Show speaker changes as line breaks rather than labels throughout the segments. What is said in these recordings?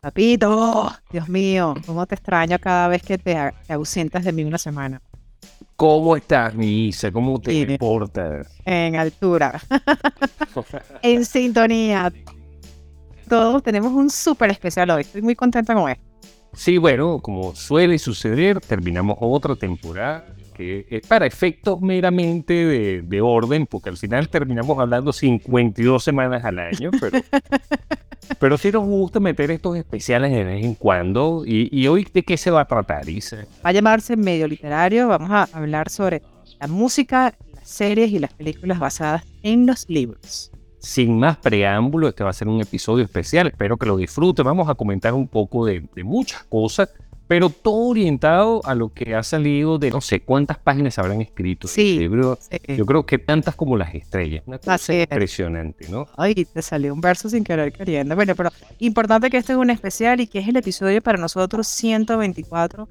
Papito, Dios mío, cómo te extraño cada vez que te, ausentas de mí una semana.
¿Cómo estás, mi Isa? ¿Cómo te portas?
En altura. en sintonía. Todos tenemos un súper especial hoy. Estoy muy contenta con esto.
Sí, bueno, como suele suceder, terminamos otra temporada que es para efectos meramente de, orden, porque al final terminamos hablando 52 semanas al año, pero, pero sí nos gusta meter estos especiales de vez en cuando. Y, hoy, ¿de qué se va a tratar, Isa?
Va a llamarse Medio Literario, vamos a hablar sobre la música, las series y las películas basadas en los libros.
Sin más preámbulo, este va a ser un episodio especial, espero que lo disfruten. Vamos a comentar un poco de, de muchas cosas pero todo orientado a lo que ha salido de no sé cuántas páginas habrán escrito.
Sí,
libro. Yo creo que tantas como las estrellas. Una cosa impresionante, ¿no?
Ay, te salió un verso sin querer queriendo. Bueno, pero importante que este es un especial y que es el episodio para nosotros 124.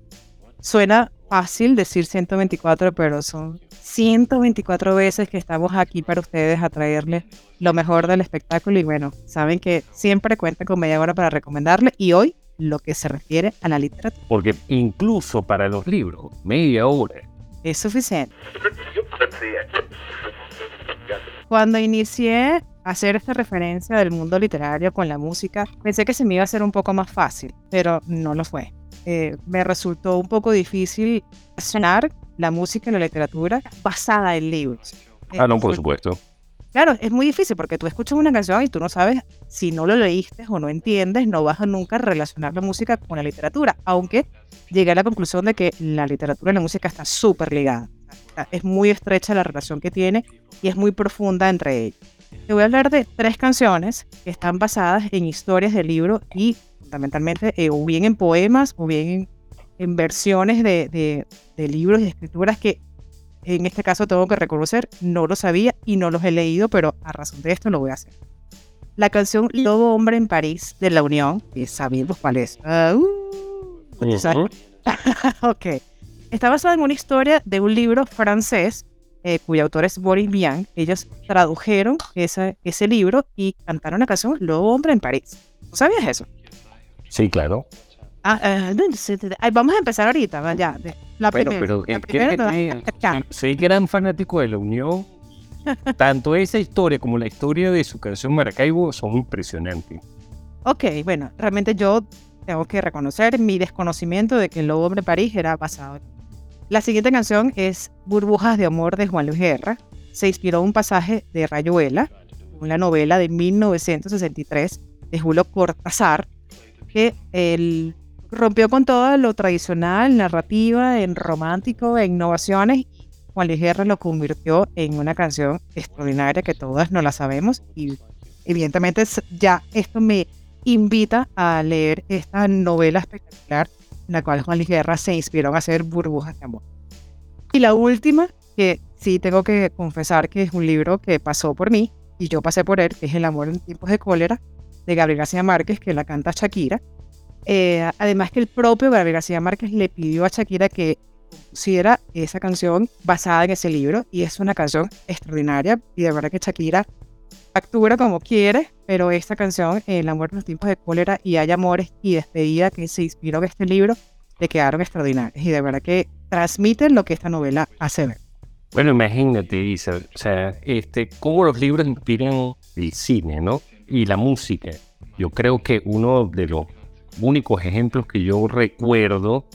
Suena fácil decir 124, pero son 124 veces que estamos aquí para ustedes a traerles lo mejor del espectáculo y bueno, saben que siempre cuentan con media hora para recomendarle y hoy lo que se refiere a la literatura.
Porque incluso para los libros, media hora
es suficiente. Cuando inicié a hacer esta referencia del mundo literario con la música, pensé que se me iba a hacer un poco más fácil, pero no lo fue. Eh, me resultó un poco difícil sonar la música y la literatura basada en libros.
Ah, no, por supuesto.
Claro, es muy difícil porque tú escuchas una canción y tú no sabes si no lo leíste o no entiendes, no vas a nunca relacionar la música con la literatura, aunque llegué a la conclusión de que la literatura y la música están súper ligadas. Es muy estrecha la relación que tiene y es muy profunda entre ellos. Te voy a hablar de tres canciones que están basadas en historias de libro y fundamentalmente eh, o bien en poemas o bien en, versiones de, de libros y escrituras que en este caso tengo que reconocer, no lo sabía y no los he leído, pero a razón de esto lo voy a hacer. La canción Lobo Hombre en París de La Unión, que sabemos cuál es. Ah, uh, ok. Está basada en una historia de un libro francés eh, cuyo autor es Boris Vian. Ellos tradujeron ese, ese libro y cantaron la canción Lobo Hombre en París. ¿No sabías eso?
Sí, claro.
Ah, eh, vamos a empezar ahorita, ya.
La primera, pero la soy gran fanático de la Unión. Tanto esa historia como la historia de su canción Maracaibo son impresionantes.
Ok, bueno, realmente yo tengo que reconocer mi desconocimiento de que el Lobo Hombre París era basado. La siguiente canción es Burbujas de Amor de Juan Luis Guerra. Se inspiró un pasaje de Rayuela, una novela de 1963 de Julio Cortázar, que el rompió con todo lo tradicional, narrativa, en romántico, en innovaciones. Juan Luis Guerra lo convirtió en una canción extraordinaria que todas no la sabemos y evidentemente ya esto me invita a leer esta novela espectacular en la cual Juan Luis Guerra se inspiró a hacer Burbujas de Amor. Y la última, que sí tengo que confesar que es un libro que pasó por mí y yo pasé por él, que es El amor en tiempos de cólera, de Gabriel García Márquez, que la canta Shakira. Eh, además que el propio Gabriel García Márquez le pidió a Shakira que pusiera esa canción basada en ese libro y es una canción extraordinaria y de verdad que Shakira factura como quiere, pero esta canción, El amor en los tiempos de cólera y Hay amores y despedida que se inspiró en este libro, le quedaron extraordinarias y de verdad que transmiten lo que esta novela hace ver.
Bueno, imagínate, Isa, o sea, este, cómo los libros inspiran el cine, ¿no? Y la música. Yo creo que uno de los únicos ejemplos que yo recuerdo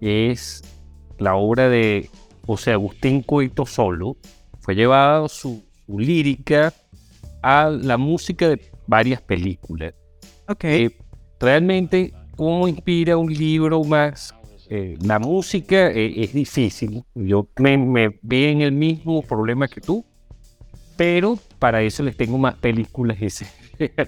es la obra de José Agustín Coito Solo. Fue llevada su, lírica a la música de varias películas.
Ok.
Eh, realmente, ¿cómo inspira un libro más? Eh, la música eh, es difícil. Yo me, me veo en el mismo problema que tú, pero para eso les tengo más películas ese.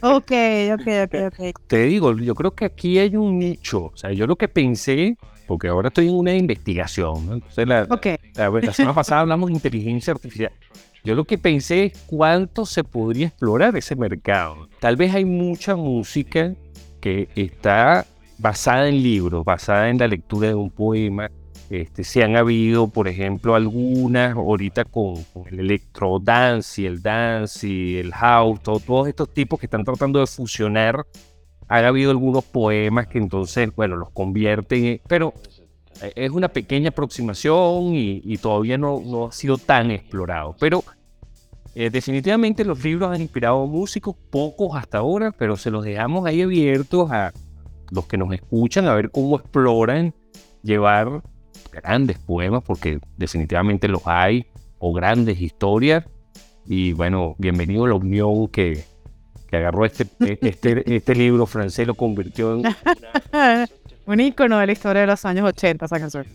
Ok, ok, ok, ok.
Te digo, yo creo que aquí hay un nicho. O sea, yo lo que pensé, porque ahora estoy en una investigación, ¿no? Entonces, la,
Ok.
la, la semana pasada hablamos de inteligencia artificial. Yo lo que pensé es cuánto se podría explorar ese mercado. Tal vez hay mucha música que está basada en libros, basada en la lectura de un poema. Este, si han habido, por ejemplo, algunas ahorita con, el electro dance y el dance y el house, todo- todos estos tipos que están tratando de fusionar. Han habido algunos poemas que entonces, bueno, los convierten, en- pero eh, es una pequeña aproximación y, todavía no, ha sido tan explorado. Pero eh, definitivamente los libros han inspirado músicos, pocos hasta ahora, pero se los dejamos ahí abiertos a los que nos escuchan a ver cómo exploran llevar grandes poemas, porque definitivamente los hay, o grandes historias. Y bueno, bienvenido a la unión que, que agarró este, este, este libro francés, lo convirtió en
Un ícono de la historia de los años 80, esa canción.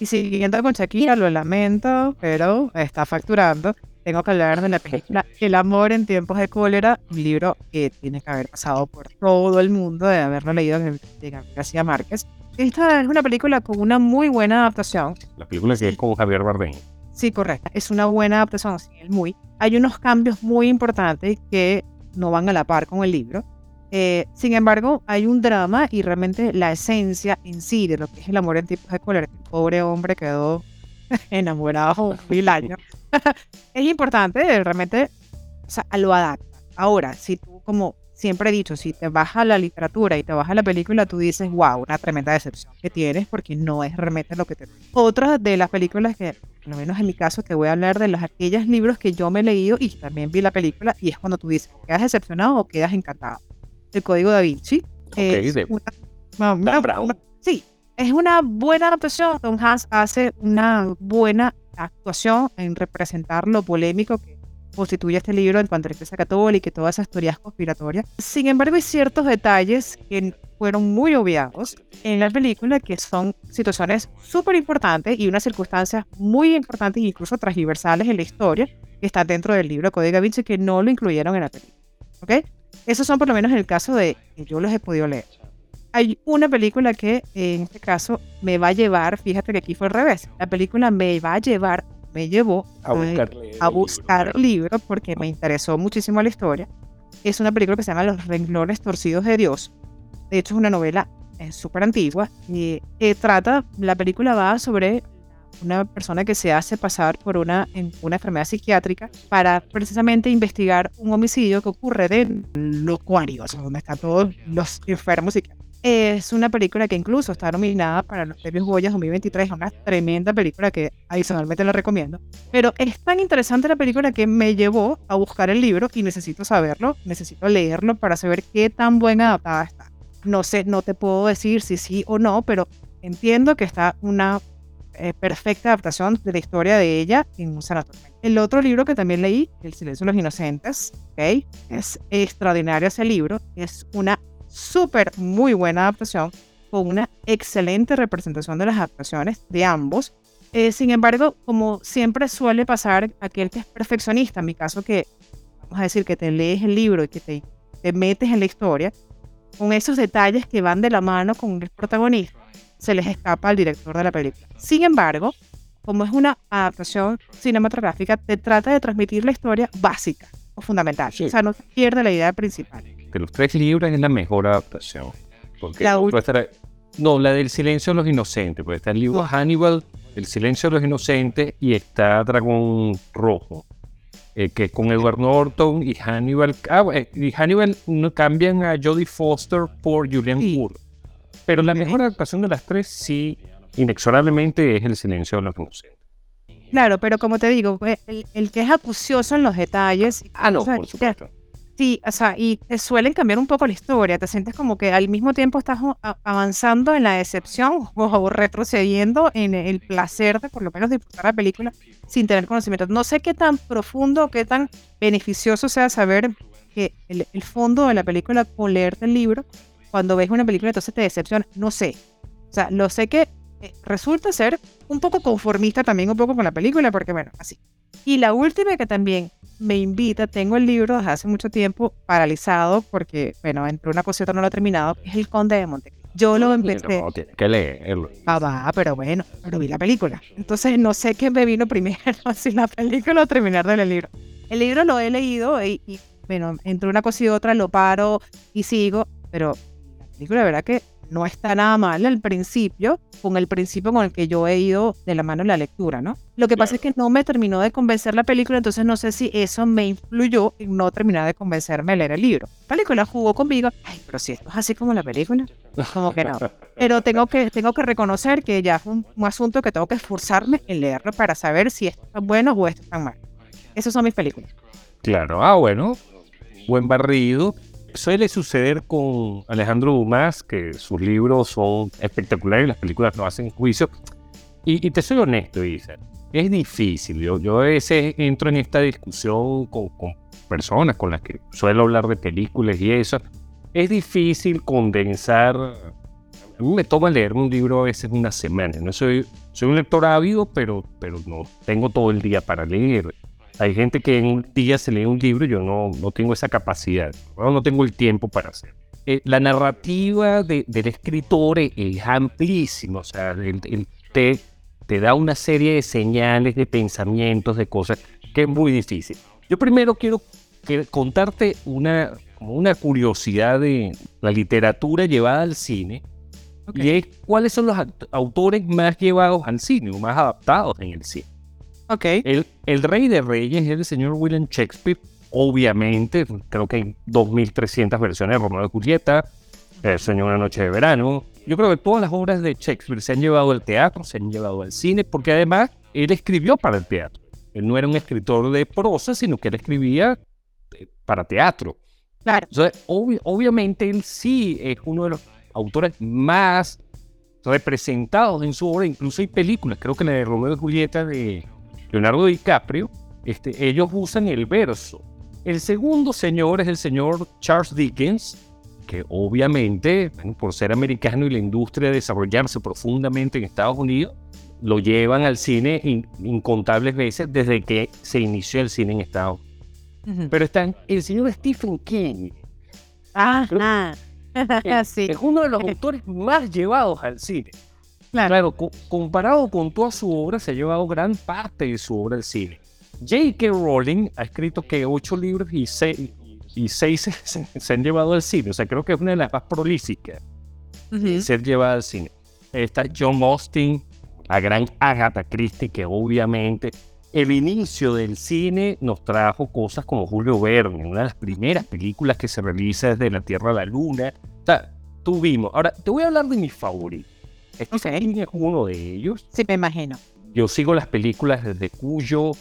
Y siguiendo con Shakira, lo lamento, pero está facturando. Tengo que hablar de la película El amor en tiempos de cólera, un libro que tiene que haber pasado por todo el mundo de haberlo leído de Gabriel García Márquez. Esta es una película con una muy buena adaptación.
la película que es con Javier Bardem.
Sí, correcta. Es una buena adaptación, sí, el muy. Hay unos cambios muy importantes que no van a la par con el libro. Eh, sin embargo, hay un drama y realmente la esencia en sí de lo que es el amor en tiempos de cólera. El pobre hombre quedó enamorado mil años. es importante, realmente, o sea, lo adapta. Ahora, si tú, como siempre he dicho, si te vas a la literatura y te vas a la película, tú dices, wow, una tremenda decepción que tienes porque no es realmente lo que te... Otra de las películas que, por lo menos en mi caso, te voy a hablar de los aquellos libros que yo me he leído y también vi la película y es cuando tú dices, ¿quedas decepcionado o quedas encantado? El Código da Vinci. es
de-
una- una- sí, es una buena adaptación. Tom Hanks hace una buena actuación en representar lo polémico que constituye este libro en cuanto a la Iglesia Católica y todas esas teorías conspiratorias. Sin embargo, hay ciertos detalles que fueron muy obviados en la película que son situaciones súper importantes y unas circunstancias muy importantes incluso transversales en la historia que están dentro del libro Código da Vinci que no lo incluyeron en la película. ¿Ok? Esos son por lo menos en el caso de que yo los he podido leer. Hay una película que en este caso me va a llevar, fíjate que aquí fue al revés, la película me va a llevar, me llevó
A buscar,
a buscar libros porque me interesó muchísimo la historia. Es una película que se llama Los renglones torcidos de Dios. De hecho, es una novela eh, súper antigua. Y eh, trata, la película va sobre una persona que se hace pasar por una, en una enfermedad psiquiátrica para precisamente investigar un homicidio que ocurre de locuario, o sea, donde están todos los enfermos psiquiátricos. Es una película que incluso está nominada para los premios Goya 2023. Es una tremenda película que adicionalmente la recomiendo. Pero es tan interesante la película que me llevó a buscar el libro y necesito saberlo, necesito leerlo para saber qué tan buena adaptada está. No sé, no te puedo decir si sí o no, pero entiendo que está una eh, perfecta adaptación de la historia de ella en un sanatorio. El otro libro que también leí, El silencio de los inocentes, ¿ok? es extraordinario ese libro, es una súper muy buena adaptación con una excelente representación de las adaptaciones de ambos. Eh, sin embargo, como siempre suele pasar, aquel que es perfeccionista, en mi caso que, vamos a decir, que te lees el libro y que te, te metes en la historia, con esos detalles que van de la mano con el protagonista, se les escapa al director de la película. Sin embargo, como es una adaptación cinematográfica, te trata de transmitir la historia básica o fundamental.
Sí.
O sea, no pierde la idea principal.
De los tres libros es la mejor adaptación. Porque
La
estará- no, la del silencio de los inocentes, porque está el libro. Hannibal, El silencio de los inocentes, y está Dragón Rojo, eh, que es con Edward Norton y Hannibal. Ah, y Hannibal no, cambian a Jodie Foster por Julian
Sí.
Moore. Pero la mejor adaptación de las tres, sí, inexorablemente, es El silencio de los inocentes.
Claro, pero como te digo, el, el que es acucioso en los detalles.
Ah, no, por supuesto.
Sí, o sea, y te suelen cambiar un poco la historia. Te sientes como que al mismo tiempo estás avanzando en la decepción o, o retrocediendo en el placer de por lo menos disfrutar la película sin tener conocimiento. No sé qué tan profundo o qué tan beneficioso sea saber que el, el fondo de la película o leerte el libro cuando ves una película entonces te decepciona. No sé. O sea, lo sé que eh, resulta ser un poco conformista también un poco con la película porque bueno, así. Y la última que también me invita, tengo el libro desde hace mucho tiempo paralizado porque, bueno, entre una cosa y otra no lo he terminado, es El Conde de Monte. Yo lo empecé.
No, tiene que leerlo.
Ah, va, pero bueno, pero vi la película. Entonces no sé qué me vino primero, si la película o terminar de leer el libro. El libro lo he leído y, y, bueno, entre una cosa y otra lo paro y sigo, pero la película, la verdad que no está nada mal al principio, con el principio con el que yo he ido de la mano en la lectura, ¿no? Lo que pasa es que no me terminó de convencer la película, entonces no sé si eso me influyó en no terminar de convencerme a leer el libro. La película jugó conmigo, ay, pero si esto es así como la película, como que no. Pero tengo que, tengo que reconocer que ya es un, un asunto que tengo que esforzarme en leerlo para saber si esto es bueno o esto es mal. Esas son mis películas.
Claro, ah, bueno, buen barrido. Suele suceder con Alejandro Dumas que sus libros son espectaculares y las películas no hacen juicio. Y, y te soy honesto, Isa, es difícil. Yo, yo a veces entro en esta discusión con, con personas con las que suelo hablar de películas y eso. Es difícil condensar. A mí me toma leer un libro a veces una semana. No soy, soy un lector ávido, pero, pero no tengo todo el día para leer. Hay gente que en un día se lee un libro, yo no, no tengo esa capacidad, no, no tengo el tiempo para hacer. Eh, la narrativa de, del escritor es, es amplísima, o sea, el, el te, te da una serie de señales, de pensamientos, de cosas que es muy difícil. Yo primero quiero que, contarte una, como una curiosidad de la literatura llevada al cine,
Okay.
y es cuáles son los autores más llevados al cine o más adaptados en el cine.
Ok.
El, el rey de reyes es el señor William Shakespeare. Obviamente, creo que hay 2.300 versiones de Romeo y Julieta, El Sueño de una noche de verano. Yo creo que todas las obras de Shakespeare se han llevado al teatro, se han llevado al cine, porque además él escribió para el teatro. Él no era un escritor de prosa, sino que él escribía eh, para teatro.
Claro.
Entonces, obvi- obviamente él sí es uno de los autores más representados en su obra, incluso hay películas, creo que la de Romeo y Julieta de Leonardo DiCaprio, este, ellos usan el verso. El segundo señor es el señor Charles Dickens, que obviamente, por ser americano y la industria desarrollarse profundamente en Estados Unidos, lo llevan al cine in- incontables veces desde que se inició el cine en Estados Unidos. Pero están el señor Stephen King,
Ajá. sí,
es uno de los autores más llevados al cine.
Claro.
Claro, co- comparado con toda su obra, se ha llevado gran parte de su obra al cine. J.K. Rowling ha escrito que ocho libros y seis, y seis se, se- se han llevado al cine. O sea, creo que es una de las más prolíficas
Ujú.
de ser llevada al cine. Está John Austen, la gran Agatha Christie, que obviamente el inicio del cine nos trajo cosas como Julio Verne, una de las primeras películas que se realiza desde la Tierra a la Luna. O sea, tuvimos. Ahora, te voy a hablar de mi favorito. King es uno de ellos.
Sí, me imagino.
Yo sigo las películas desde Cuyo,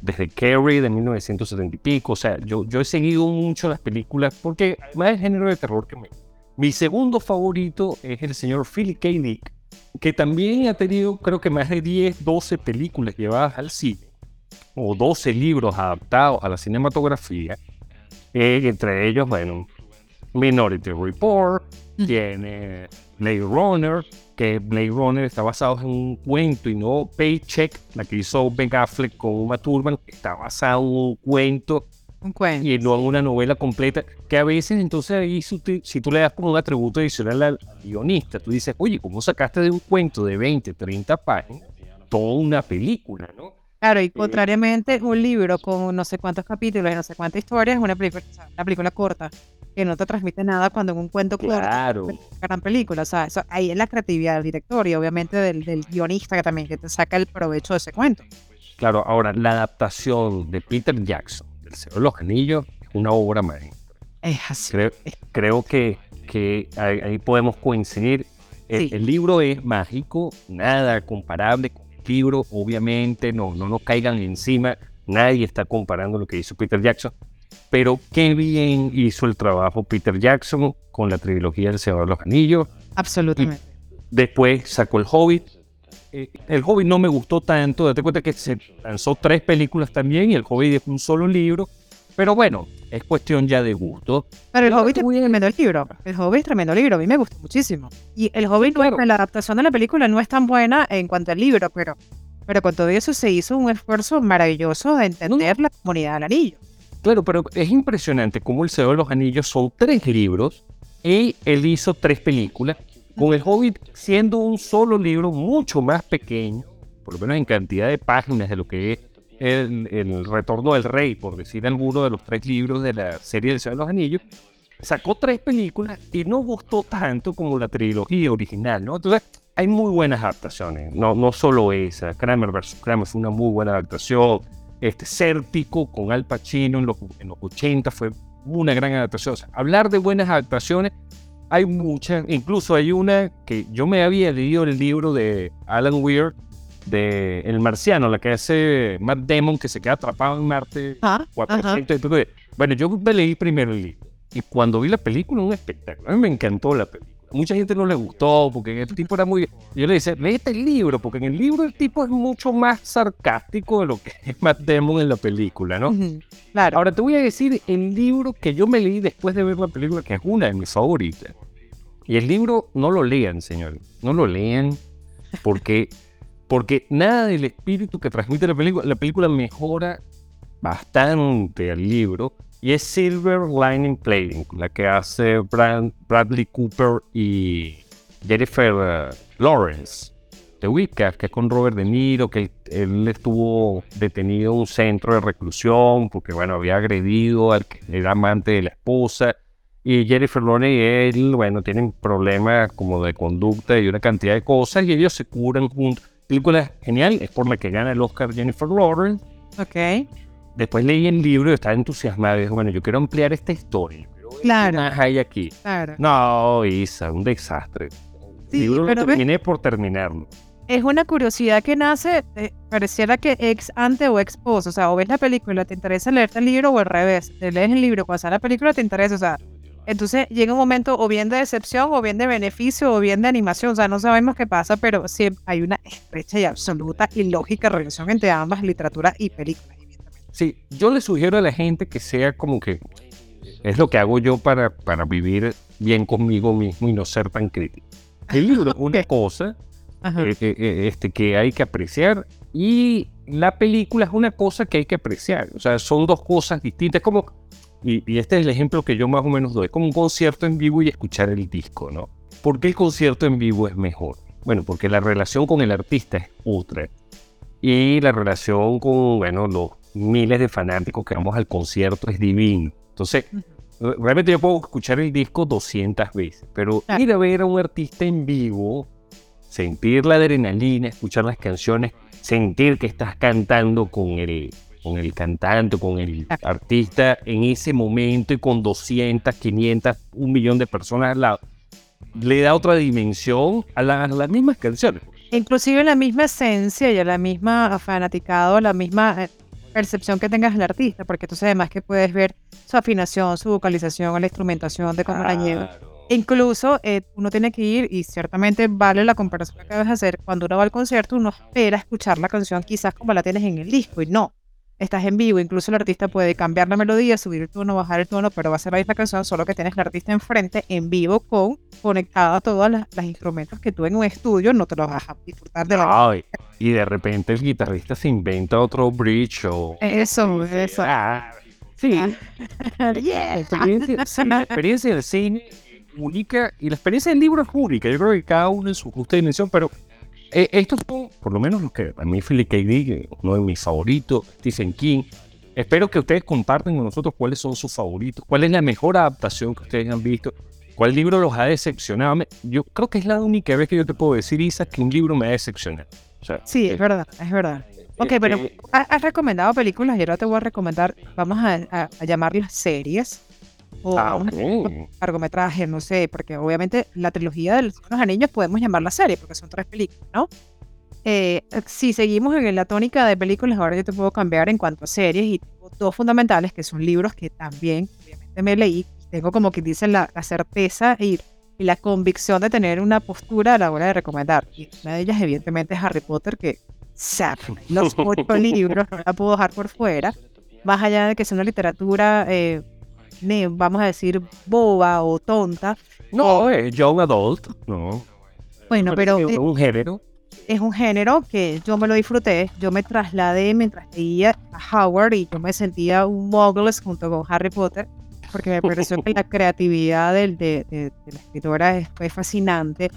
desde Carrie de 1970 y pico. O sea, yo, yo he seguido mucho las películas porque además el género de terror que me... Mi segundo favorito es el señor Philip K. Dick, que también ha tenido creo que más de 10, 12 películas llevadas al cine, o 12 libros adaptados a la cinematografía. Eh, entre ellos, bueno, Minority Report,
Mm.
tiene Blade Runner, que Blade Runner está basado en un cuento y no Paycheck, la que hizo Ben Affleck con Uma Thurman, está basado en un cuento
Un cuento.
y no en una novela completa, que a veces entonces ahí si tú, le das como un atributo adicional al guionista, tú dices, oye, ¿cómo sacaste de un cuento de 20, 30 páginas toda una película, no?
Claro, y contrariamente, un libro con no sé cuántos capítulos y no sé cuántas historias es una película, o sea, una película corta, que no te transmite nada cuando en un cuento
Claro.
una gran película. O sea, eso, ahí es la creatividad del director y obviamente del, del guionista que también que te saca el provecho de ese cuento.
Claro, ahora la adaptación de Peter Jackson del Señor de los Anillos es una obra maestra.
Es así.
Creo, creo que, que ahí, ahí podemos coincidir. El,
Sí.
el libro es mágico, nada comparable con el libro, obviamente, no, no nos caigan encima, nadie está comparando lo que hizo Peter Jackson, pero qué bien hizo el trabajo Peter Jackson con la trilogía del Señor de los Anillos,
Absolutamente.
después sacó El Hobbit. Eh, el Hobbit no me gustó tanto, date cuenta que se lanzó tres películas también y El Hobbit es un solo libro, pero bueno, es cuestión ya de gusto.
Pero el
no,
Hobbit es
muy bien.
tremendo el libro. El Hobbit es tremendo libro. A mí me gusta muchísimo. Y el Hobbit, no es-
claro.
la adaptación de la película no es tan buena en cuanto al libro, pero Pero con todo eso se hizo un esfuerzo maravilloso de entender la comunidad del anillo.
Claro, pero es impresionante cómo El Señor de los Anillos son tres libros y él hizo tres películas, con El Hobbit siendo un solo libro mucho más pequeño, por lo menos en cantidad de páginas de lo que es el, el Retorno del Rey, por decir alguno de los tres libros de la serie del Señor de los Anillos, sacó tres películas y no gustó tanto como la trilogía original, ¿no? Entonces, hay muy buenas adaptaciones, no, no solo esa. Kramer vs. Kramer fue una muy buena adaptación. Este Cértico con Al Pacino en los, en los 80 fue una gran adaptación. O sea, hablar de buenas adaptaciones, hay muchas. Incluso hay una que yo me había leído el libro de Alan Weir, de El Marciano, la que hace Matt Damon, que se queda atrapado en Marte.
Ah,
400 y pico de- Bueno, yo me leí primero el libro. Y cuando vi la película, un espectáculo. A mí me encantó la película. Mucha gente no le gustó porque el tipo era muy... Yo le decía, léete el libro, porque en el libro el tipo es mucho más sarcástico de lo que es Matt Damon en la película, ¿no?
Claro.
Ahora te voy a decir el libro que yo me leí después de ver la película, que es una de mis favoritas. Y el libro no lo lean, señores. No lo lean porque, porque nada del espíritu que transmite la película, la película mejora bastante al libro. Y es Silver Lining Playing, la que hace Brad- Bradley Cooper y Jennifer eh, Lawrence. The Whiplash, que es con Robert De Niro, que él, él estuvo detenido en un centro de reclusión porque, bueno, había agredido al amante de la esposa. Y Jennifer Lawrence y él, bueno, tienen problemas como de conducta y una cantidad de cosas y ellos se curan juntos. Película genial, es por la que gana el Oscar Jennifer Lawrence.
Ok.
Después leí el libro y estaba entusiasmado y dije, bueno, yo quiero ampliar esta historia.
Claro.
¿Qué más hay aquí?
Claro.
No, Isa, un desastre.
Sí,
el libro
pero
lo terminé por terminarlo.
es una curiosidad que nace, eh, pareciera que ex ante o ex post, o sea, o ves la película, te interesa leerte el libro o al revés, te lees el libro, cuando sale la película te interesa, o sea, entonces llega un momento o bien de decepción o bien de beneficio o bien de animación, o sea, no sabemos qué pasa, pero sí hay una estrecha y absoluta y lógica relación entre ambas, literatura y película.
Sí, yo le sugiero a la gente que sea como que es lo que hago yo para, para vivir bien conmigo mismo y no ser tan crítico. El libro es una cosa eh, eh, eh, este, que hay que apreciar y la película es una cosa que hay que apreciar. O sea, son dos cosas distintas. Como, y, y este es el ejemplo que yo más o menos doy, es como un concierto en vivo y escuchar el disco, ¿no? ¿Por qué el concierto en vivo es mejor? Bueno, porque la relación con el artista es otra. Y la relación con, bueno, los miles de fanáticos que vamos al concierto es divino. Entonces, realmente yo puedo escuchar el disco 200 veces, pero ir a ver a un artista en vivo, sentir la adrenalina, escuchar las canciones, sentir que estás cantando con el, con el cantante, con el artista en ese momento y con 200, 500, un millón de personas al lado, le da otra dimensión a, la- a las mismas canciones.
Inclusive la misma esencia y a la misma fanaticado, la misma eh, percepción que tengas del artista, porque tú además que puedes ver su afinación, su vocalización, la instrumentación de cómo la lleva. Incluso eh, uno tiene que ir, y ciertamente vale la comparación que acabas de hacer, cuando uno va al concierto uno espera escuchar la canción quizás como la tienes en el disco, y no. Estás en vivo, incluso el artista puede cambiar la melodía, subir el tono, bajar el tono, pero va a ser la misma canción, solo que tienes el artista enfrente en vivo con conectada a todos los instrumentos que tú en un estudio no te los vas a disfrutar de la
Ay, y de repente el guitarrista se inventa otro bridge o...
Eso, eso.
Ah, sí, la experiencia, sí, la experiencia del cine única y la experiencia del libro es única. Yo creo que cada uno en su justa dimensión, pero eh, estos son, por lo menos los que a mí Philip K. Dick, uno de mis favoritos, Stephen King. Espero que ustedes compartan con nosotros cuáles son sus favoritos, cuál es la mejor adaptación que ustedes han visto, cuál libro los ha decepcionado. Yo creo que es la única vez que yo te puedo decir, Isa, que un libro me ha decepcionado. O sea,
Sí,
eh,
es verdad, es verdad. Ok, pero
este,
ha- has recomendado películas y ahora te voy a recomendar, vamos a, a- a llamarlas series o
ah,
vamos a-
ok.
largometrajes, no sé, porque obviamente la trilogía de los Los Anillos podemos llamarla serie porque son tres películas, ¿no? Eh, si seguimos en la tónica de películas, ahora yo te puedo cambiar en cuanto a series y tengo dos fundamentales que son libros que también obviamente me leí y tengo como que dicen la, la certeza y, y la convicción de tener una postura a la hora de recomendar. Y una de ellas evidentemente es Harry Potter, que sabe, los ocho libros no la puedo dejar por fuera, más allá de que sea una literatura, eh, vamos a decir, boba o tonta.
No, es young adult. No.
Bueno, pero...
Es
eh,
un género.
es un género que yo me lo disfruté, yo me trasladé mientras leía a Howard y yo me sentía un Muggles junto con Harry Potter, porque me pareció que la creatividad de, de, la escritora fue fascinante.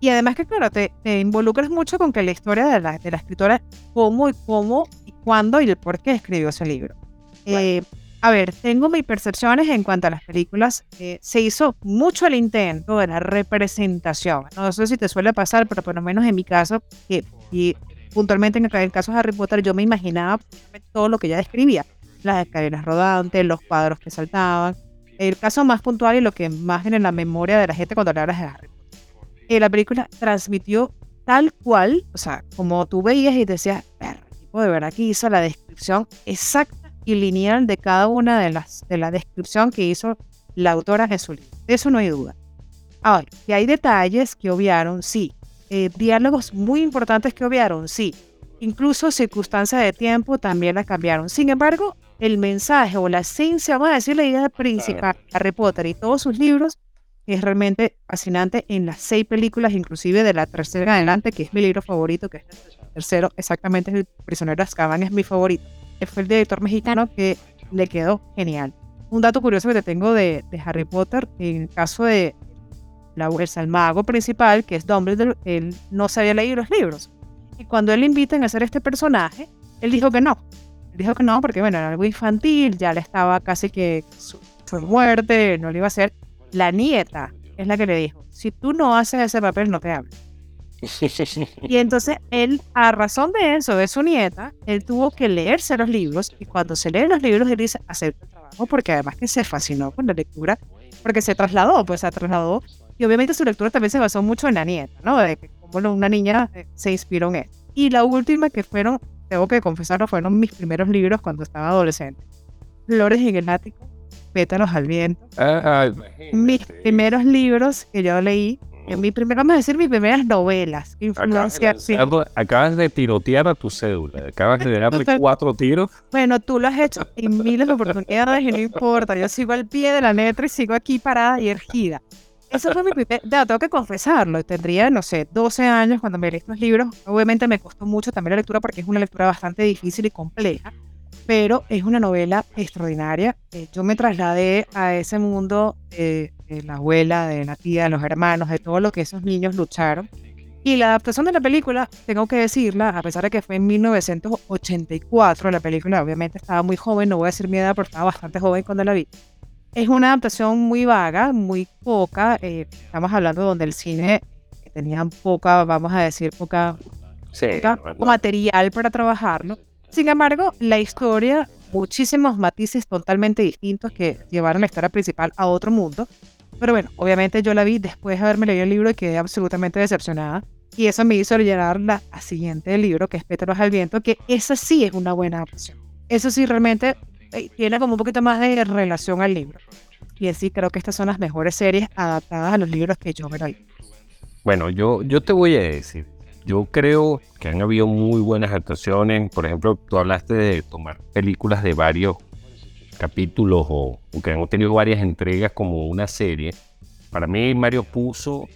Y además que, claro, te, involucras mucho con que la historia de la, de la escritora, cómo y cómo y cuándo y el por qué escribió ese libro. Eh, a ver, tengo mis percepciones en cuanto a las películas. Eh, se hizo mucho el intento de la representación. No sé si te suele pasar, pero por lo menos en mi caso, que, y puntualmente en el caso de Harry Potter, yo me imaginaba todo lo que ella describía. Las escaleras rodantes, los cuadros que saltaban. El caso más puntual y lo que más en la memoria de la gente cuando hablas de Harry. Eh, la película transmitió tal cual, o sea, como tú veías y decías, tipo de verdad que hizo la descripción exacta y lineal de cada una de las de la descripción que hizo la autora libro. De eso no hay duda. Ahora, que hay detalles que obviaron, sí. Eh, diálogos muy importantes que obviaron, sí. Incluso circunstancias de tiempo también las cambiaron. Sin embargo, el mensaje o la esencia, vamos a decir la idea principal de Harry Potter y todos sus libros es realmente fascinante en las seis películas, inclusive de la tercera en adelante, que es mi libro favorito, que es el tercero, exactamente es el Prisionero de Azkaban, es mi favorito fue el director mexicano que le quedó genial. Un dato curioso que te tengo de, Harry Potter, en el caso de la, el mago principal, que es Dumbledore, él no se había leído los libros. Y cuando él le invitan a hacer este personaje, él dijo que no. Dijo que no porque, bueno, era algo infantil, ya le estaba casi que su, muerte, no le iba a hacer. La nieta es la que le dijo, si tú no haces ese papel, no te hablo. Y entonces él, a razón de eso, de su nieta, él tuvo que leerse los libros y cuando se leen los libros él dice, acepta el trabajo porque además que se fascinó con la lectura, porque se trasladó, pues se trasladó y obviamente su lectura también se basó mucho en la nieta, ¿no? De como una niña eh, se inspiró en él. Y la última que fueron, tengo que confesarlo, fueron mis primeros libros cuando estaba adolescente. Flores en el ático, pétalos al viento. Ah, mis primeros libros que yo leí en mi primera, vamos a decir mis primeras novelas.
Acabas, de tirotear a tu cédula. Acabas de darle cuatro tiros.
Bueno, tú lo has hecho en miles de oportunidades y no importa. Yo sigo al pie de la letra y sigo aquí parada y ergida. Eso fue mi primer. Ya, tengo que confesarlo. Tendría, no sé, 12 años cuando me leí estos libros. Obviamente me costó mucho también la lectura porque es una lectura bastante difícil y compleja. Pero es una novela extraordinaria. Eh, yo me trasladé a ese mundo de la abuela, de la tía, de los hermanos, de todo lo que esos niños lucharon. Y la adaptación de la película, tengo que decirla, a pesar de que fue en 1984, la película obviamente estaba muy joven, no voy a decir mi edad, pero estaba bastante joven cuando la vi. Es una adaptación muy vaga, muy poca. Eh, estamos hablando donde el cine tenía poca, vamos a decir, poca, material para trabajarlo. Sin embargo, la historia, muchísimos matices totalmente distintos que llevaron la historia principal a otro mundo. Pero bueno, obviamente yo la vi después de haberme leído el libro y quedé absolutamente decepcionada. Y eso me hizo llenar la siguiente del libro, que es Pétalos al Viento, que esa sí es una buena opción. Eso sí realmente tiene como un poquito más de relación al libro. Y así creo que estas son las mejores series adaptadas a los libros que yo leí.
Bueno, yo, yo te voy a decir, yo creo que han habido muy buenas actuaciones. Por ejemplo, tú hablaste de tomar películas de varios capítulos o, que han tenido varias entregas como una serie. Para mí Mario Puzo,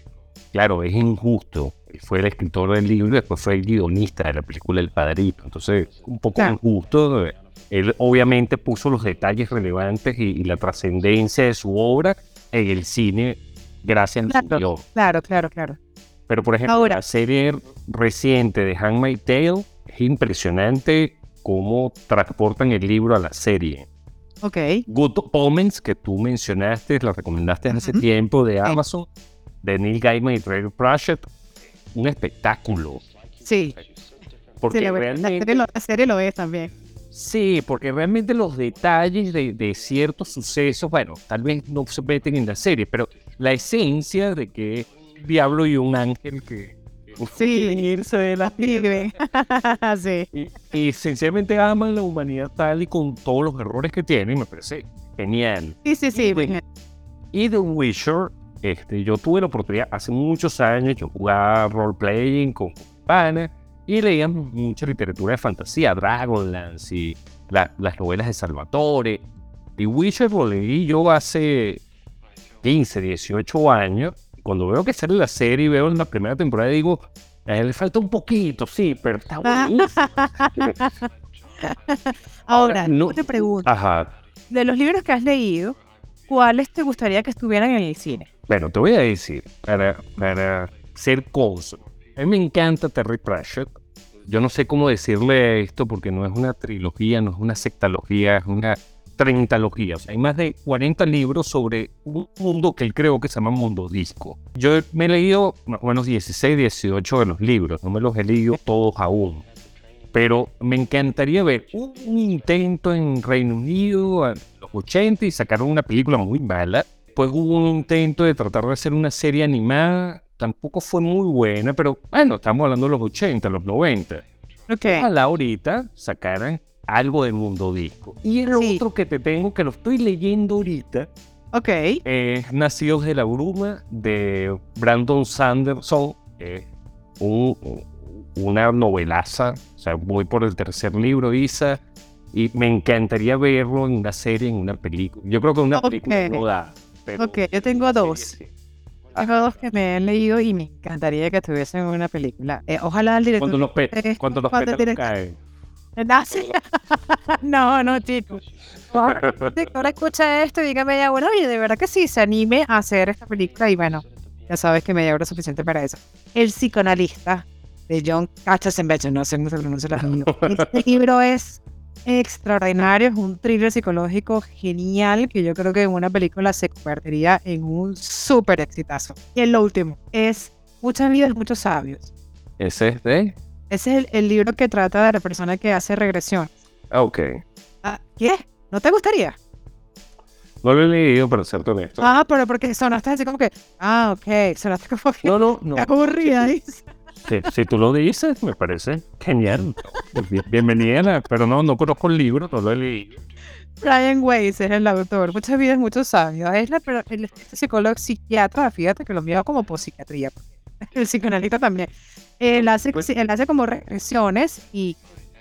claro, es injusto. Fue el escritor del libro y después fue el guionista de la película El Padrito. Entonces, un poco injusto. Él obviamente puso los detalles relevantes y, la trascendencia de su obra en el cine gracias
a
claro,
Claro, claro, claro.
Pero por ejemplo, la serie reciente de Handmaid's Tale es impresionante cómo transportan el libro a la serie.
Ok.
Good Omens, que tú mencionaste, la recomendaste hace tiempo de Amazon, de Neil Gaiman y Trey Pratchett. Un espectáculo.
Sí.
Porque realmente, la,
serie lo, es también.
Sí, porque realmente los detalles de, de, ciertos sucesos, bueno, tal vez no se meten en la serie, pero la esencia de que un diablo y un ángel que
sí. irse de la sí.
Y, sencillamente aman la humanidad tal y con todos los errores que tiene, y me parece genial.
Sí, sí, sí.
Y The Witcher, este, yo tuve la oportunidad hace muchos años, yo jugaba role-playing con pana y leía mucha literatura de fantasía, Dragonlance y las novelas de Salvatore. The Witcher lo leí yo hace 15, 18 años cuando veo que sale la serie y veo en la primera temporada, digo, Eh, le falta un poquito, sí, pero está buenísimo.
Ahora,
no-
te pregunto,
Ajá.
de los libros que has leído, ¿cuáles te gustaría que estuvieran en el cine?
Bueno, te voy a decir, para, para ser consono, a mí me encanta Terry Pratchett. Yo no sé cómo decirle esto porque no es una trilogía, no es una sectalogía, es una trentalogía. O sea, hay más de 40 libros sobre un mundo que él creo que se llama Mundo Disco. Yo me he leído más o menos 16, 18 de los libros, no me los he leído todos aún. Pero me encantaría ver un intento en Reino Unido a los 80 y sacaron una película muy mala. Pues hubo un intento de tratar de hacer una serie animada. Tampoco fue muy buena, pero bueno, estamos hablando de los 80, los 90.
Ok.
Ojalá ahorita sacaran algo del mundo disco. Y el
Sí.
otro que te tengo, que lo estoy leyendo ahorita,
Ok.
es Nacidos de la Bruma de Brandon Sanderson. Es un- una novelaza. O sea, voy por el tercer libro, Isa. Y me encantaría verlo en una serie, en una película. Yo creo que una película no da. Pero
Ok, yo tengo dos.
serie sí.
Tengo dos que me he leído y me encantaría que estuviesen en una película. Eh, ojalá el director...
Cuando los, pe-
Eh,
cuando los pétalos caen.
Ah, sí. no, no, chico. El director escucha esto y diga media hora, oye, de verdad que sí, se anime a hacer esta película y bueno, ya sabes que media hora es suficiente para eso. El psicoanalista de John Katzenberger, no sé cómo se pronuncia el apellido. Este libro es extraordinario, es un thriller psicológico genial que yo creo que en una película se convertiría en un súper exitazo. Y el último es Muchas vidas, muchos sabios.
Ese es de.
Ese es el, el libro que trata de la persona que hace regresión.
Ah, Ok.
Ah, ¿Qué? ¿No te gustaría?
No lo he leído, para ser honesto.
Ah, pero porque sonaste así como que, ah, ok, sonaste como que
No, no, no.
aburrida. dice.
Si, si tú lo dices, me parece genial. Bien- Bienvenida, pero no, no conozco el libro, no lo he leído.
Brian Weiss es el autor, muchas vidas, muchos sabios. Es la, el, este psicólogo psiquiatra, fíjate que lo mío como por psiquiatría, el psicoanalista también. Él hace,
Pues-
él hace como regresiones y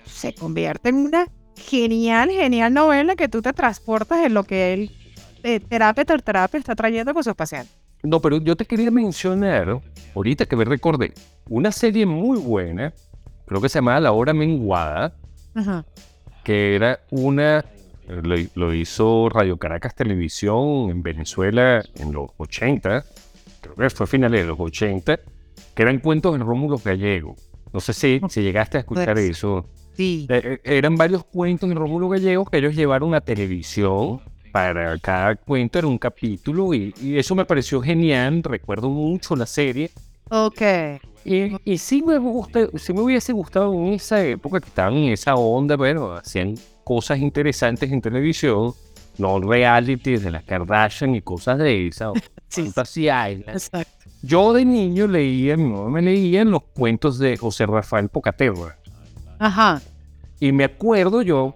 se convierte en una genial, genial novela que tú te transportas en lo que él, eh, terapia tras terapia, está trayendo con sus pacientes.
No, pero yo te quería mencionar, ahorita que me recordé, una serie muy buena, creo que se llamaba La Hora Menguada,
Ajá.
que era una, lo, lo hizo Radio Caracas Televisión en Venezuela en los 80, creo que fue a finales de los 80, que eran cuentos de Rómulo Gallego. No sé si, si llegaste a escuchar
Pues,
eso.
Sí.
Eh, eh, eran varios cuentos de Rómulo Gallegos que ellos llevaron a televisión. Para cada cuento era un capítulo y, y eso me pareció genial. Recuerdo mucho la serie.
Ok.
Y, y sí, me gusta, sí me hubiese gustado en esa época que estaban en esa onda, bueno, hacían cosas interesantes en televisión, no realities de las Kardashian y cosas de esa. o
Sí.
Fantasy Island.
Exacto.
Yo de niño leía, mi mamá me leía los cuentos de José Rafael Pocaterra.
Ajá.
Y me acuerdo yo,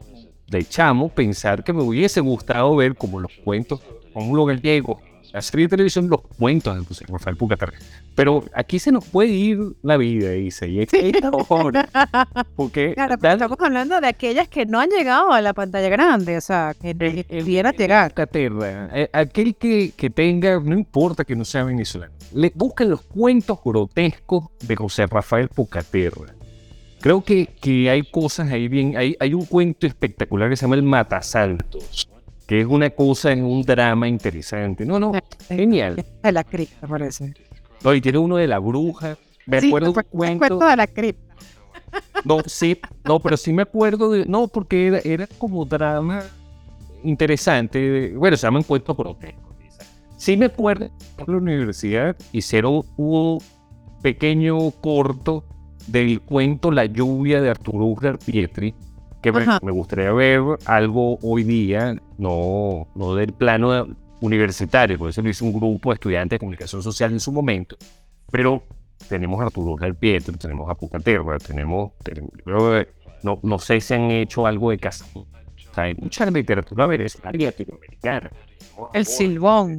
de chamo, pensar que me hubiese gustado ver como los cuentos, como lo gallego, la serie de televisión, los cuentos de José Rafael Pucaterra. Pero aquí se nos puede ir la vida, dice, y es que es ahora. Porque
Claro, pero estamos hablando de aquellas que no han llegado a la pantalla grande, o sea, que pudieran llegar.
Pucaterra, eh, aquel que, que tenga, no importa que no sea venezolano, le busquen los cuentos grotescos de José Rafael Pucaterra. Creo que, que hay cosas ahí bien. Hay, hay un cuento espectacular que se llama El Matasaltos, que es una cosa, es un drama interesante. No, no, genial.
De la cripta, parece.
No, y tiene uno de la bruja. Me
Sí,
acuerdo un cuento.
cuento de la cripta.
No, sí, no, pero sí me acuerdo de. No, porque era, era como drama interesante. Bueno, se llaman cuentos grotescos. Sí me acuerdo en la universidad hicieron un pequeño corto del cuento La lluvia de Arturo Uslar Pietri, que me, me gustaría ver algo hoy día, no, no del plano universitario, por eso lo hizo un grupo de estudiantes de comunicación social en su momento, pero tenemos a Arturo Uslar Pietri, tenemos a Pucaterra, tenemos, tenemos- que- no, no sé si han hecho algo de casa. O sea, hay mucha literatura venezolana latinoamericana.
El silbón.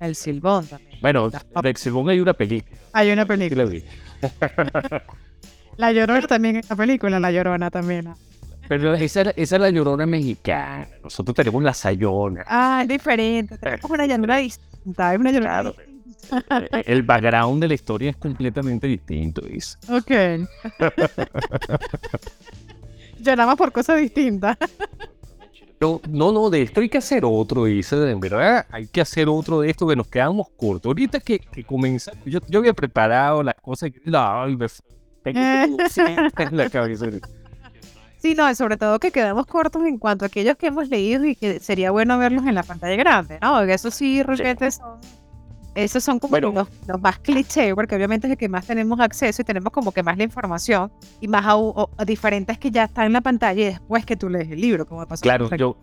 El silbón también.
Bueno, de Silbón hay una película.
Hay una película.
la
Llorona también es la película, La Llorona también.
Pero esa, esa es la llorona mexicana. Nosotros tenemos la sayona.
Ah, es diferente. Tenemos una llanura distinta. Es una llanura
Claro. el background de la historia es completamente distinto, Isa.
Ok. Lloramos por cosas distintas.
No, no, no, de esto hay que hacer otro, Isa. En verdad, hay que hacer otro de esto que nos quedamos cortos. Ahorita que, que comienza, yo, yo había preparado las cosas. No, me, en la cabeza.
Sí, no, sobre todo que quedamos cortos en cuanto a aquellos que hemos leído y que sería bueno verlos en la pantalla grande, ¿no? Eso sí, realmente son esos son como
Bueno.
los, los más cliché, porque obviamente es el que más tenemos acceso y tenemos como que más la información y más a, a diferentes que ya están en la pantalla y después que tú lees el libro, como pasó
Claro, yo,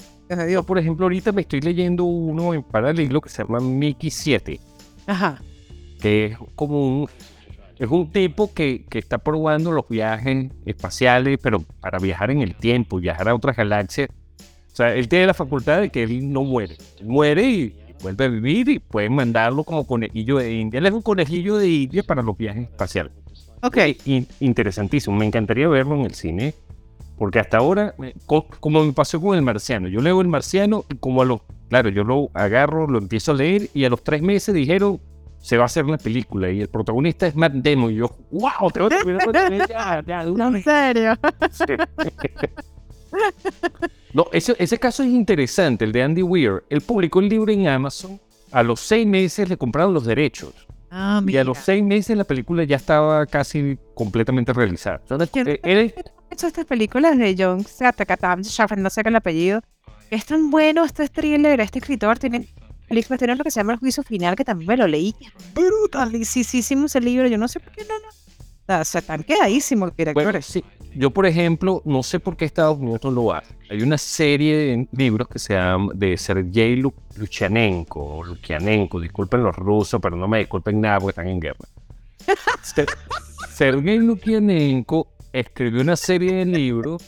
yo, por ejemplo, ahorita me estoy leyendo uno en paralelo que se llama Mickey 7,
Ajá.
que es como un. Es un tipo que, que está probando los viajes espaciales, pero para viajar en el tiempo, viajar a otras galaxias. O sea, él tiene la facultad de que él no muere. Él muere y vuelve a vivir y pueden mandarlo como conejillo de India. Él es un conejillo de India para los viajes espaciales.
Ok.
In- interesantísimo. Me encantaría verlo en el cine. Porque hasta ahora, eh, co- como me pasó con el marciano, yo leo el marciano y como a los, claro, yo lo agarro, lo empiezo a leer y a los tres meses dijeron, se va a hacer la película y el protagonista es Matt Damon y yo, wow, te voy a terminar de ya, ya, de una
En serio.
No, ese, ese caso es interesante, el de Andy Weir. Él publicó el libro en Amazon, a los seis meses le compraron los derechos.
Ah,
Y a los seis meses la película ya estaba casi completamente realizada. Entonces,
¿Quién-
eh, él-
hecho estas películas de John Satakatam, Shaffer, no sé qué es el apellido, es tan bueno este thriller, este escritor tiene películas, tiene lo que se llama El Juicio Final, que también me lo leí, brutalicísimo ese libro, yo no sé por qué no, no. O sea, se están quedadísimos los
Bueno,
directores.
sí. Yo, por ejemplo, no sé por qué Estados Unidos no lo hace. Hay una serie de libros que se llama de Sergei Lu- Lukianenko, disculpen los rusos, pero no me disculpen nada porque están en guerra. Ser- Sergei Lukianenko escribió una serie de libros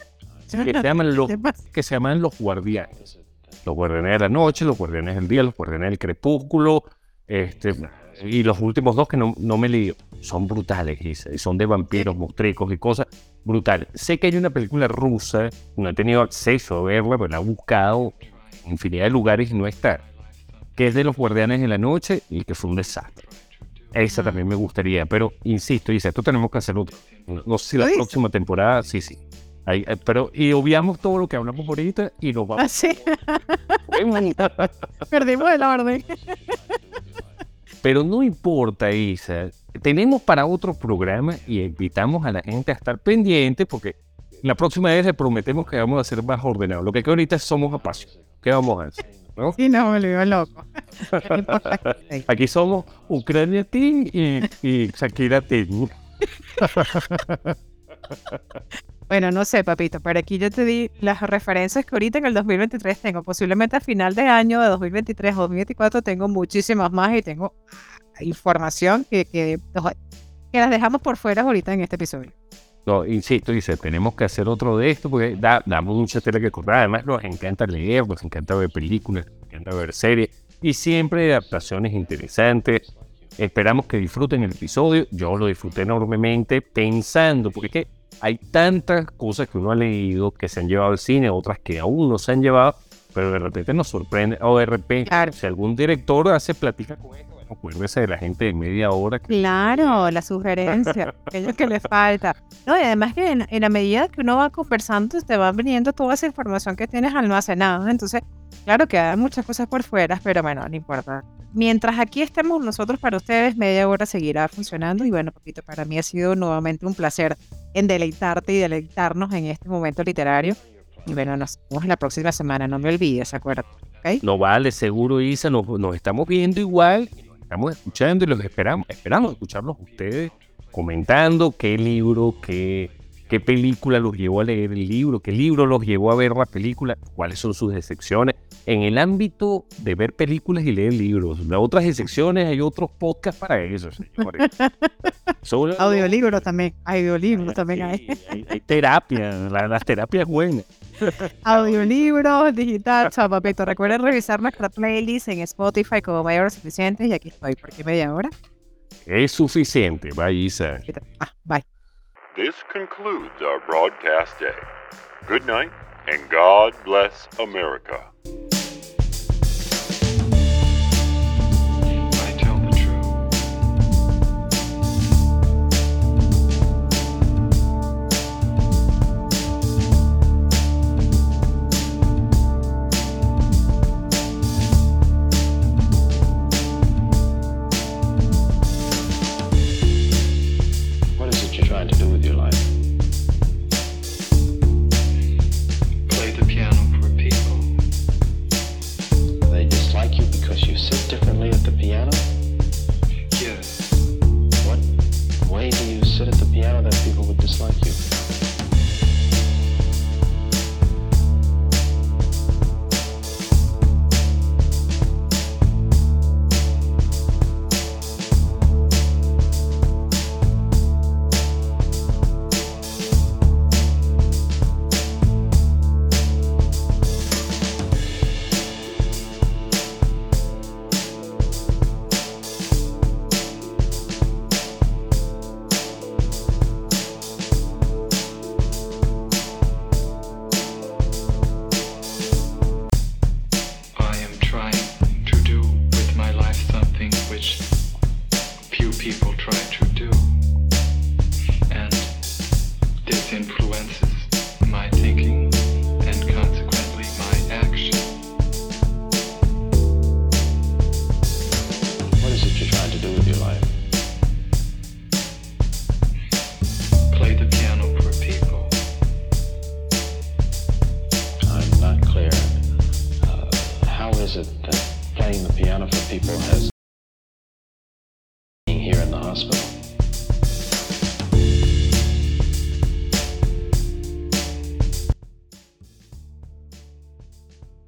que se llaman los, que se llaman los guardianes. Los guardianes de la noche, los guardianes del día, los guardianes del crepúsculo, este, y los últimos dos que no, no me leí. Son brutales, y son de vampiros, monstruos y cosas brutales. Sé que hay una película rusa, no he tenido acceso a verla, pero la he buscado en infinidad de lugares y no está. Que es de los guardianes de la noche y que fue un desastre. Esa
Ah.
también me gustaría, pero insisto, Isa, esto tenemos que hacer otro. No, sé si
¿Lo
la próxima temporada, sí, sí. Ahí, eh, pero, y obviamos todo lo que hablamos ahorita y nos vamos.
Así, perdimos el orden.
Pero no importa, Isa. Tenemos para otro programa y invitamos a la gente a estar pendiente porque la próxima vez le prometemos que vamos a ser más ordenados. Lo que aquí ahorita somos apasionados. ¿Qué vamos a hacer? ¿no?
Sí, no, me volvió loco. Sí.
Aquí somos Ucrania Team y, y Shakira Team.
Bueno, no sé, papito, pero aquí yo te di las referencias que ahorita en el 2023 tengo. Posiblemente a final de año de 2023 o 2024 tengo muchísimas más y tengo información que, que, que las dejamos por fuera ahorita en este episodio.
No, insisto, dice, tenemos que hacer otro de esto porque da, da mucha tela que cortar. Además, nos encanta leer, nos encanta ver películas, nos encanta ver series y siempre adaptaciones interesantes. Esperamos que disfruten el episodio. Yo lo disfruté enormemente pensando, porque es que hay tantas cosas que uno ha leído que se han llevado al cine, otras que aún no se han llevado, pero de repente nos sorprende. O de repente, si algún director hace platica con esto, acuérdese de la gente de media hora que
Claro, la sugerencia, aquello que le falta. No, y además que en, en la medida que uno va conversando, te van viniendo toda esa información que tienes almacenada. Entonces, claro que hay muchas cosas por fuera, pero bueno, no importa. Mientras aquí estemos nosotros para ustedes, media hora seguirá funcionando. Y bueno, Papito, para mí ha sido nuevamente un placer en deleitarte y deleitarnos en este momento literario. Y bueno, nos vemos la próxima semana, no me olvides, acuérdate. ¿ok?
No vale, seguro, Isa, nos, nos estamos viendo igual, estamos escuchando y los esperamos, esperamos escucharlos ustedes comentando qué libro, qué, qué película los llevó a leer el libro, qué libro los llevó a ver la película, cuáles son sus decepciones. En el ámbito de ver películas y leer libros, las otras excepciones hay otros podcasts para eso, señores. Son-
Audiolibro también, audiolibro también hay.
Hay, hay terapia, la- las terapias buenas.
Audiolibros, digital, chao papito. Recuerden revisar nuestra playlist en Spotify como Mayores Suficientes y aquí estoy. ¿Por qué media hora?
Es suficiente, va Isa.
Ah, bye.
This concludes our broadcast day. Good night, and God bless America.